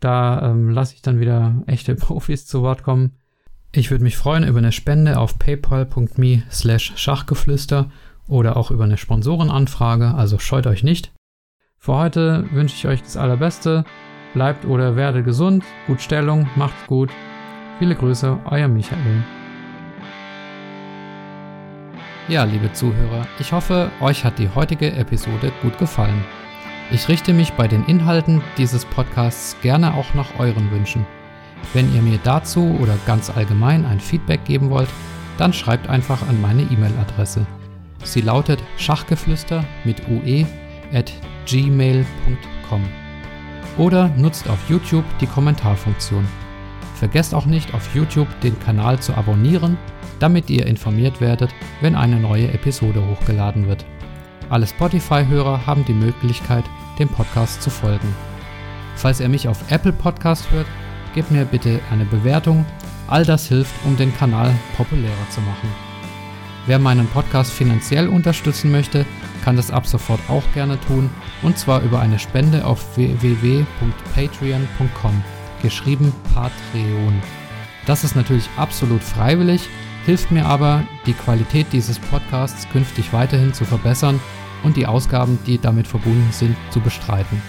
Da ähm, lasse ich dann wieder echte Profis zu Wort kommen. Ich würde mich freuen über eine Spende auf paypal.me slash Schachgeflüster oder auch über eine Sponsorenanfrage, also scheut euch nicht. Für heute wünsche ich euch das Allerbeste. Bleibt oder werdet gesund, gut Stellung, macht's gut. Viele Grüße, euer Michael. Ja, liebe Zuhörer, ich hoffe, euch hat die heutige Episode gut gefallen. Ich richte mich bei den Inhalten dieses Podcasts gerne auch nach euren Wünschen. Wenn ihr mir dazu oder ganz allgemein ein Feedback geben wollt, dann schreibt einfach an meine E-Mail-Adresse. Sie lautet schachgeflüster mit ue at gmail.com oder nutzt auf YouTube die Kommentarfunktion. Vergesst auch nicht auf YouTube den Kanal zu abonnieren, damit ihr informiert werdet, wenn eine neue Episode hochgeladen wird. Alle Spotify-Hörer haben die Möglichkeit, dem Podcast zu folgen. Falls ihr mich auf Apple Podcast hört, gebt mir bitte eine Bewertung. All das hilft, um den Kanal populärer zu machen. Wer meinen Podcast finanziell unterstützen möchte, kann das ab sofort auch gerne tun, und zwar über eine Spende auf www.patreon.com, geschrieben Patreon. Das ist natürlich absolut freiwillig, hilft mir aber, die Qualität dieses Podcasts künftig weiterhin zu verbessern und die Ausgaben, die damit verbunden sind, zu bestreiten.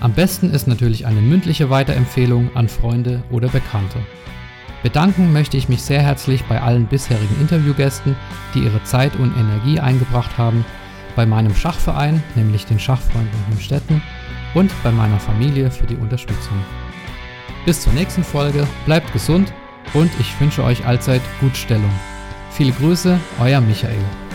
Am besten ist natürlich eine mündliche Weiterempfehlung an Freunde oder Bekannte. Bedanken möchte ich mich sehr herzlich bei allen bisherigen Interviewgästen, die ihre Zeit und Energie eingebracht haben, bei meinem Schachverein, nämlich den Schachfreunden Himstetten, und bei meiner Familie für die Unterstützung. Bis zur nächsten Folge, bleibt gesund und ich wünsche euch allzeit gut Stellung. Viele Grüße, euer Michael.